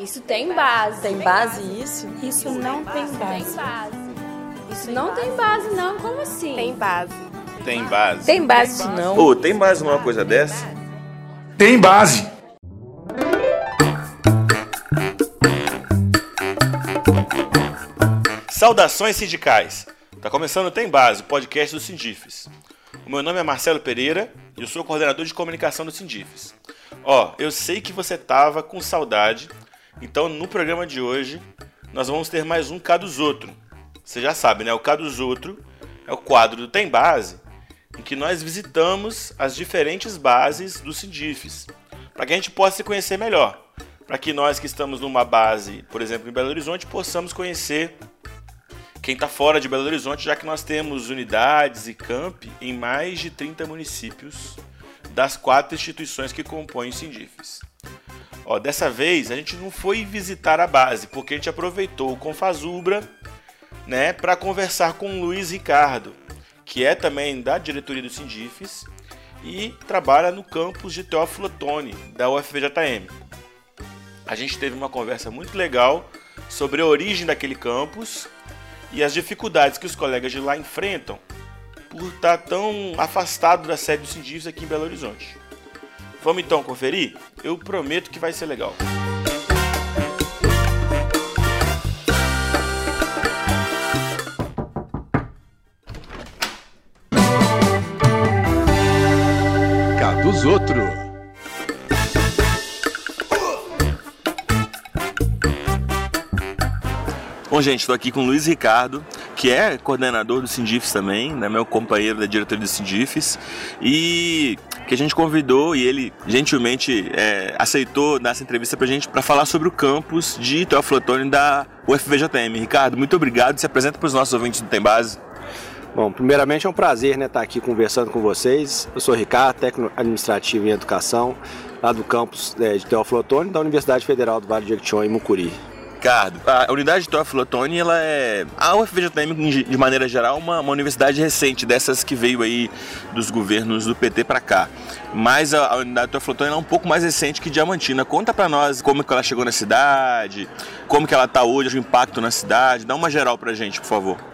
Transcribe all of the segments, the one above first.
Isso tem base. Tem base isso? Isso não tem base. Tem base. Isso não tem base, não. Como assim? Tem base. Tem base. Tem base não. Ô, tem base numa coisa dessa? Tem base. Saudações sindicais. Tá começando o Tem Base, o podcast do Sindifes. O meu nome é Marcelo Pereira e eu sou coordenador de comunicação do Sindifes. Ó, eu sei que você tava com saudade, então no programa de hoje nós vamos ter mais um dos Outro. Você já sabe, né? O dos Outro é o quadro do Tem Base, em que nós visitamos as diferentes bases do Sindifes, para que a gente possa se conhecer melhor. Para que nós que estamos numa base, por exemplo, em Belo Horizonte, possamos conhecer quem está fora de Belo Horizonte, já que nós temos unidades e campi em mais de 30 municípios das quatro instituições que compõem o Sindifes. Ó, dessa vez a gente não foi visitar a base, porque a gente aproveitou o Confazubra né, para conversar com o Luiz Ricardo, que é também da diretoria do Sindifes e trabalha no campus de Teófilo Otoni, da UFVJM. A gente teve uma conversa muito legal sobre a origem daquele campus e as dificuldades que os colegas de lá enfrentam por estar tão afastado da sede do Sindifes aqui em Belo Horizonte. Vamos então conferir? Eu prometo que vai ser legal. Cá dos outros. Bom, gente, estou aqui com o Luiz Ricardo, que é coordenador do Sindifes também, né, meu companheiro da diretoria do Sindifes, e que a gente convidou e ele gentilmente é, aceitou dar essa entrevista para gente para falar sobre o campus de Teófilo Otoni da UFVJM. Ricardo, muito obrigado. Se apresenta para os nossos ouvintes do Tem Base. Bom, primeiramente é um prazer né, estar aqui conversando com vocês. Eu sou Ricardo, técnico administrativo em educação, lá do campus é, de Teófilo Otoni, da Universidade Federal do Vale de Jequitinhonha, em Mucuri. Ricardo, a unidade de Teófilo ela é a UFVJM de maneira geral uma, uma universidade recente dessas que veio aí dos governos do PT para cá. Mas a, a unidade de Teófilo Otoni é um pouco mais recente que Diamantina. Conta para nós como que ela chegou na cidade, como que ela está hoje, o impacto na cidade. Dá uma geral para gente, por favor.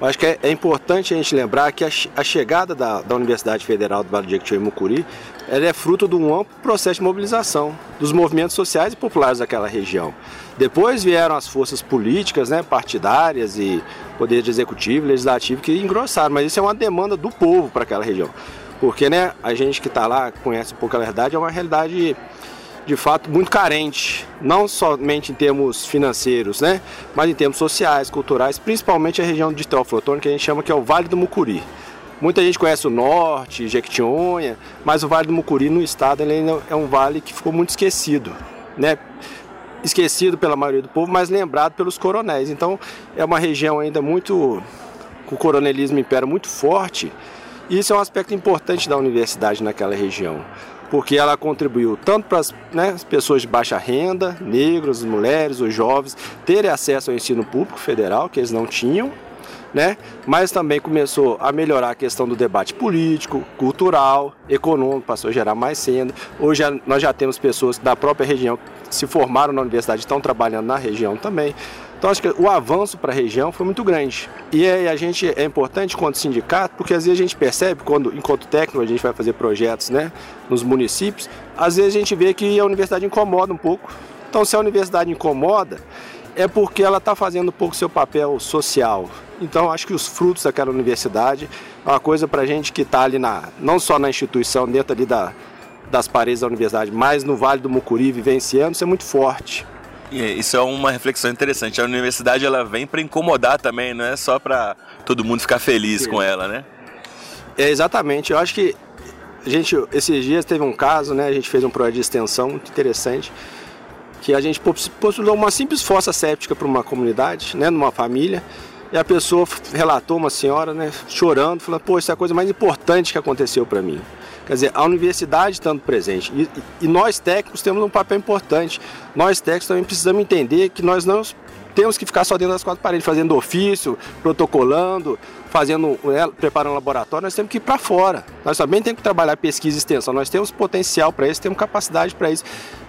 Acho que é, é importante a gente lembrar que a, a chegada da, da Universidade Federal do Vale de Jequitinhonha e Mucuri ela é fruto de um amplo processo de mobilização dos movimentos sociais e populares daquela região. Depois vieram as forças políticas, né, partidárias e poder executivo, legislativo que engrossaram, mas isso é uma demanda do povo para aquela região. Porque né, a gente que está lá conhece um pouco a realidade, é uma realidade de fato muito carente, não somente em termos financeiros, né, mas em termos sociais, culturais, principalmente a região de Teófilo Otoni, que a gente chama que é o Vale do Mucuri. Muita gente conhece o norte, Jequitinhonha, mas o Vale do Mucuri no estado ainda é um vale que ficou muito esquecido, né? Esquecido pela maioria do povo, mas lembrado pelos coronéis. Então é uma região ainda muito com o coronelismo impera muito forte. E isso é um aspecto importante da universidade naquela região, porque ela contribuiu tanto para as, né, as pessoas de baixa renda, negros, mulheres, os jovens, terem acesso ao ensino público federal, que eles não tinham, né? mas também começou a melhorar a questão do debate político, cultural, econômico, passou a gerar mais renda. Hoje nós já temos pessoas da própria região que se formaram na universidade estão trabalhando na região também. Então acho que o avanço para a região foi muito grande. E aí a gente é importante quanto sindicato, porque às vezes a gente percebe, quando enquanto técnico a gente vai fazer projetos né, nos municípios, às vezes a gente vê que a universidade incomoda um pouco. Então se a universidade incomoda, é porque ela está fazendo um pouco seu papel social. Então acho que os frutos daquela universidade é uma coisa para a gente que está ali na, não só na instituição, dentro ali da, das paredes da universidade, mas no Vale do Mucuri vivenciando, isso é muito forte. Isso é uma reflexão interessante. A universidade ela vem para incomodar também, não é só para todo mundo ficar feliz com ela, né? É, exatamente. Eu acho que a gente, esses dias teve um caso, né? A gente fez um projeto de extensão muito interessante, que a gente postulou uma simples fossa séptica para uma comunidade, né? Numa família. E a pessoa relatou, uma senhora, né? Chorando, falando, pô, isso é a coisa mais importante que aconteceu para mim. Quer dizer, a universidade estando presente. E, e nós técnicos temos um papel importante. Nós técnicos também precisamos entender que nós não temos que ficar só dentro das quatro paredes, fazendo ofício, protocolando, fazendo, né, preparando laboratório, nós temos que ir para fora. Nós também temos que trabalhar pesquisa e extensão. Nós temos potencial para isso, temos capacidade para isso.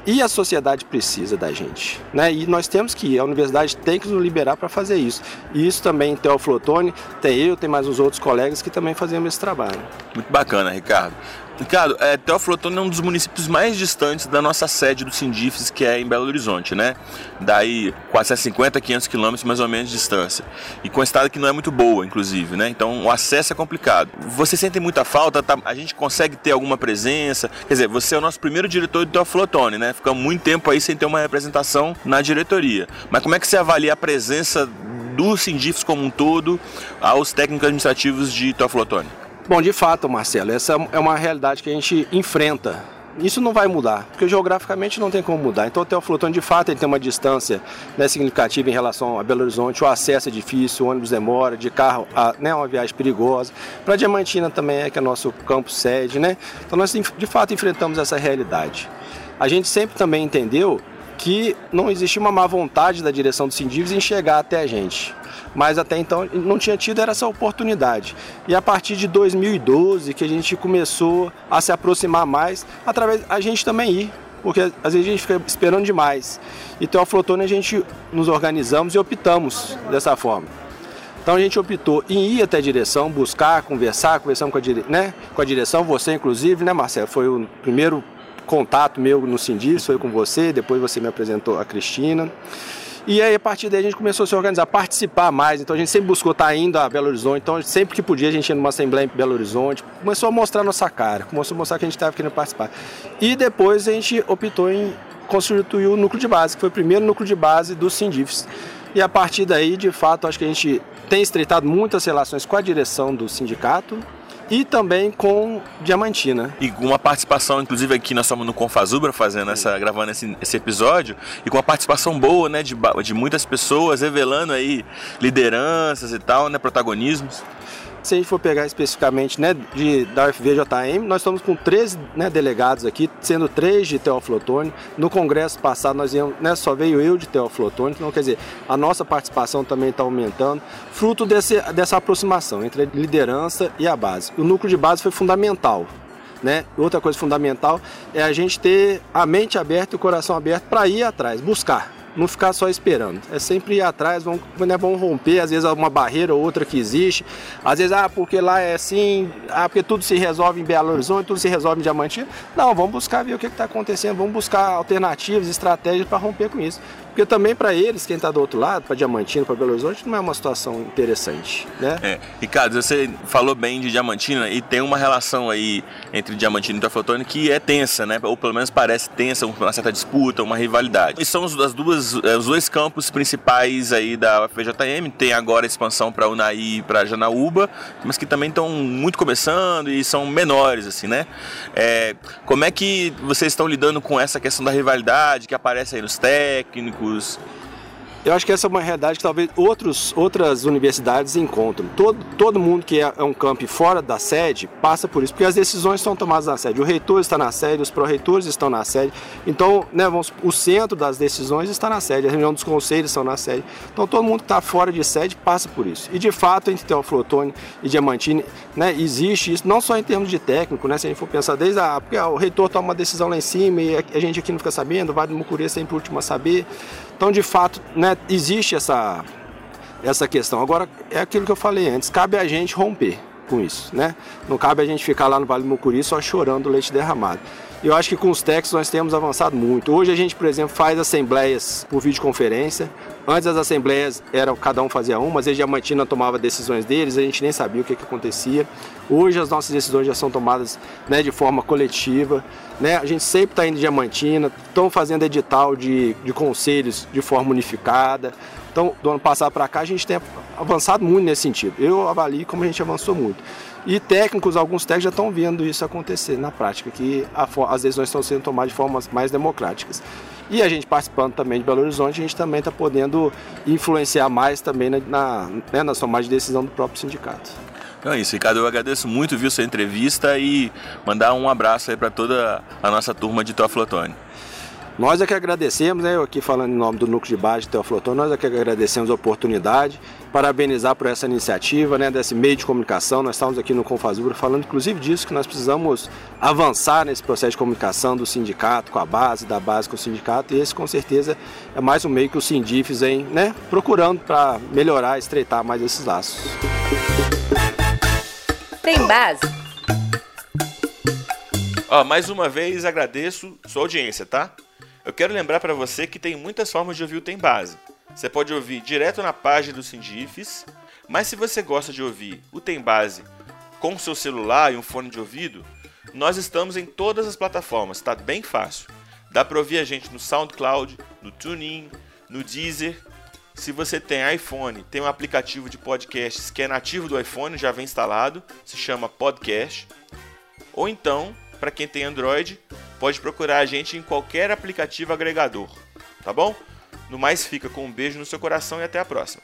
E a sociedade precisa da gente. Né? E nós temos que ir, a universidade tem que nos liberar para fazer isso. E isso também tem o Flotone, tem eu, tem mais uns outros colegas que também fazemos esse trabalho. Muito bacana, Ricardo. Ricardo, é, Teoflotone é um dos municípios mais distantes da nossa sede do Sindifes, que é em Belo Horizonte, né? Daí 450, 500 quilômetros mais ou menos de distância. E com a estrada que não é muito boa, inclusive, né? Então o acesso é complicado. Você sente muita falta? Tá? A gente consegue ter alguma presença? Quer dizer, você é o nosso primeiro diretor do Teoflotone, né? Ficamos muito tempo aí sem ter uma representação na diretoria. Mas como é que você avalia a presença do Sindifes como um todo aos técnicos administrativos de Teoflotone? Bom, de fato, Marcelo, essa é uma realidade que a gente enfrenta. Isso não vai mudar, porque geograficamente não tem como mudar. Então, o Teoflotone, de fato, ele tem uma distância né, significativa em relação a Belo Horizonte. O acesso é difícil, o ônibus demora, de carro a, né, uma viagem perigosa. Para Diamantina também é que é nosso campo sede, né? Então, nós de fato enfrentamos essa realidade. A gente sempre também entendeu que não existia uma má vontade da direção do Sindivs em chegar até a gente mas até então não tinha tido essa oportunidade. E a partir de 2012 que a gente começou a se aproximar mais, através a gente também ir, porque às vezes a gente fica esperando demais. Então a Flotone a gente nos organizamos e optamos dessa forma. Então a gente optou em ir até a direção, buscar, conversar, conversamos com a, dire... né? com a direção, você inclusive, né Marcelo? Foi o primeiro contato meu no Sindis, foi com você, depois você me apresentou a Cristina. E aí, a partir daí, a gente começou a se organizar, participar mais. Então, a gente sempre buscou estar indo a Belo Horizonte. Então, sempre que podia, a gente ia numa assembleia em Belo Horizonte. Começou a mostrar nossa cara, começou a mostrar que a gente estava querendo participar. E depois, a gente optou em constituir o núcleo de base, que foi o primeiro núcleo de base do Sindifes. E a partir daí, de fato, acho que a gente tem estreitado muitas relações com a direção do sindicato e também com Diamantina. E com uma participação, inclusive aqui nós estamos no Confazubra fazendo essa, gravando esse, esse episódio, e com uma participação boa, né, de, de muitas pessoas revelando aí lideranças e tal, né, protagonismos. Se a gente for pegar especificamente né, de, da UFVJM, nós estamos com 13 né, delegados aqui, sendo três de Teoflotone. No congresso passado, nós íamos, né, só veio eu de Teoflotone, então quer dizer, a nossa participação também está aumentando, fruto desse, dessa aproximação entre a liderança e a base. O núcleo de base foi fundamental. Né? Outra coisa fundamental é a gente ter a mente aberta e o coração aberto para ir atrás, buscar não ficar só esperando. É sempre ir atrás, vão, né, vão romper, às vezes, uma barreira ou outra que existe. Às vezes, ah, porque lá é assim, ah, porque tudo se resolve em Belo Horizonte, tudo se resolve em Diamantina. Não, vamos buscar ver o que está acontecendo, vamos buscar alternativas, estratégias para romper com isso. Porque também para eles, quem está do outro lado, para Diamantina, para Belo Horizonte, não é uma situação interessante, né? É. Ricardo, você falou bem de Diamantina e tem uma relação aí entre Diamantina e Teoflotone que é tensa, né? Ou pelo menos parece tensa, uma certa disputa, uma rivalidade. E são as duas, é, os dois campos principais aí da UFJM. Tem agora a expansão para Unai e para Janaúba, mas que também estão muito começando e são menores, assim, né? É, como é que vocês estão lidando com essa questão da rivalidade que aparece aí nos técnicos? Técnicos. Eu acho que essa é uma realidade que talvez outros, outras universidades encontram. Todo, todo mundo que é, é um campo fora da sede passa por isso, porque as decisões são tomadas na sede. O reitor está na sede, os pró-reitores estão na sede. Então, né, vamos, o centro das decisões está na sede, a reunião dos conselhos estão na sede. Então, todo mundo que está fora de sede passa por isso. E, de fato, entre Teoflotone e Diamantini, né, existe isso, não só em termos de técnico, né, se a gente for pensar desde a... Porque o reitor toma uma decisão lá em cima e a gente aqui não fica sabendo, Vale do Mucuri é sempre o último a saber. Então, de fato, né, existe essa, essa questão. Agora, é aquilo que eu falei antes, cabe a gente romper com isso, né? Não cabe a gente ficar lá no Vale do Mucuri só chorando leite derramado. Eu acho que com os técnicos nós temos avançado muito. Hoje a gente, por exemplo, faz assembleias por videoconferência. Antes as assembleias eram cada um fazia uma, vezes a Diamantina tomava decisões deles, a gente nem sabia o que, que acontecia. Hoje as nossas decisões já são tomadas né, de forma coletiva. Né? A gente sempre está indo em Diamantina, estão fazendo edital de, de conselhos de forma unificada. Então, do ano passado para cá, a gente tem avançado muito nesse sentido. Eu avalio como a gente avançou muito. E técnicos, alguns técnicos já estão vendo isso acontecer na prática, que a, as decisões estão sendo tomadas de formas mais democráticas. E a gente participando também de Belo Horizonte, a gente também está podendo influenciar mais também na, na, né, na tomada de decisão do próprio sindicato. Então é isso, Ricardo. Eu agradeço muito viu sua entrevista e mandar um abraço aí para toda a nossa turma de Teoflotone. Nós é que agradecemos, né, eu aqui falando em nome do Núcleo de Base de Teoflotone, nós é que agradecemos a oportunidade, parabenizar por essa iniciativa, né, desse meio de comunicação. Nós estamos aqui no Confazura falando inclusive disso, que nós precisamos avançar nesse processo de comunicação do sindicato com a base, da base com o sindicato, e esse com certeza é mais um meio que o Sindifes vem né, procurando para melhorar, estreitar mais esses laços. Tem base? Ó, mais uma vez agradeço sua audiência, tá? Eu quero lembrar para você que tem muitas formas de ouvir o Tem Base. Você pode ouvir direto na página do Sindifes, mas se você gosta de ouvir o Tem Base com seu celular e um fone de ouvido, nós estamos em todas as plataformas, está bem fácil. Dá para ouvir a gente no SoundCloud, no TuneIn, no Deezer. Se você tem iPhone, tem um aplicativo de podcasts que é nativo do iPhone, já vem instalado, se chama Podcast. Ou então, para quem tem Android, pode procurar a gente em qualquer aplicativo agregador, tá bom? No mais fica com um beijo no seu coração e até a próxima.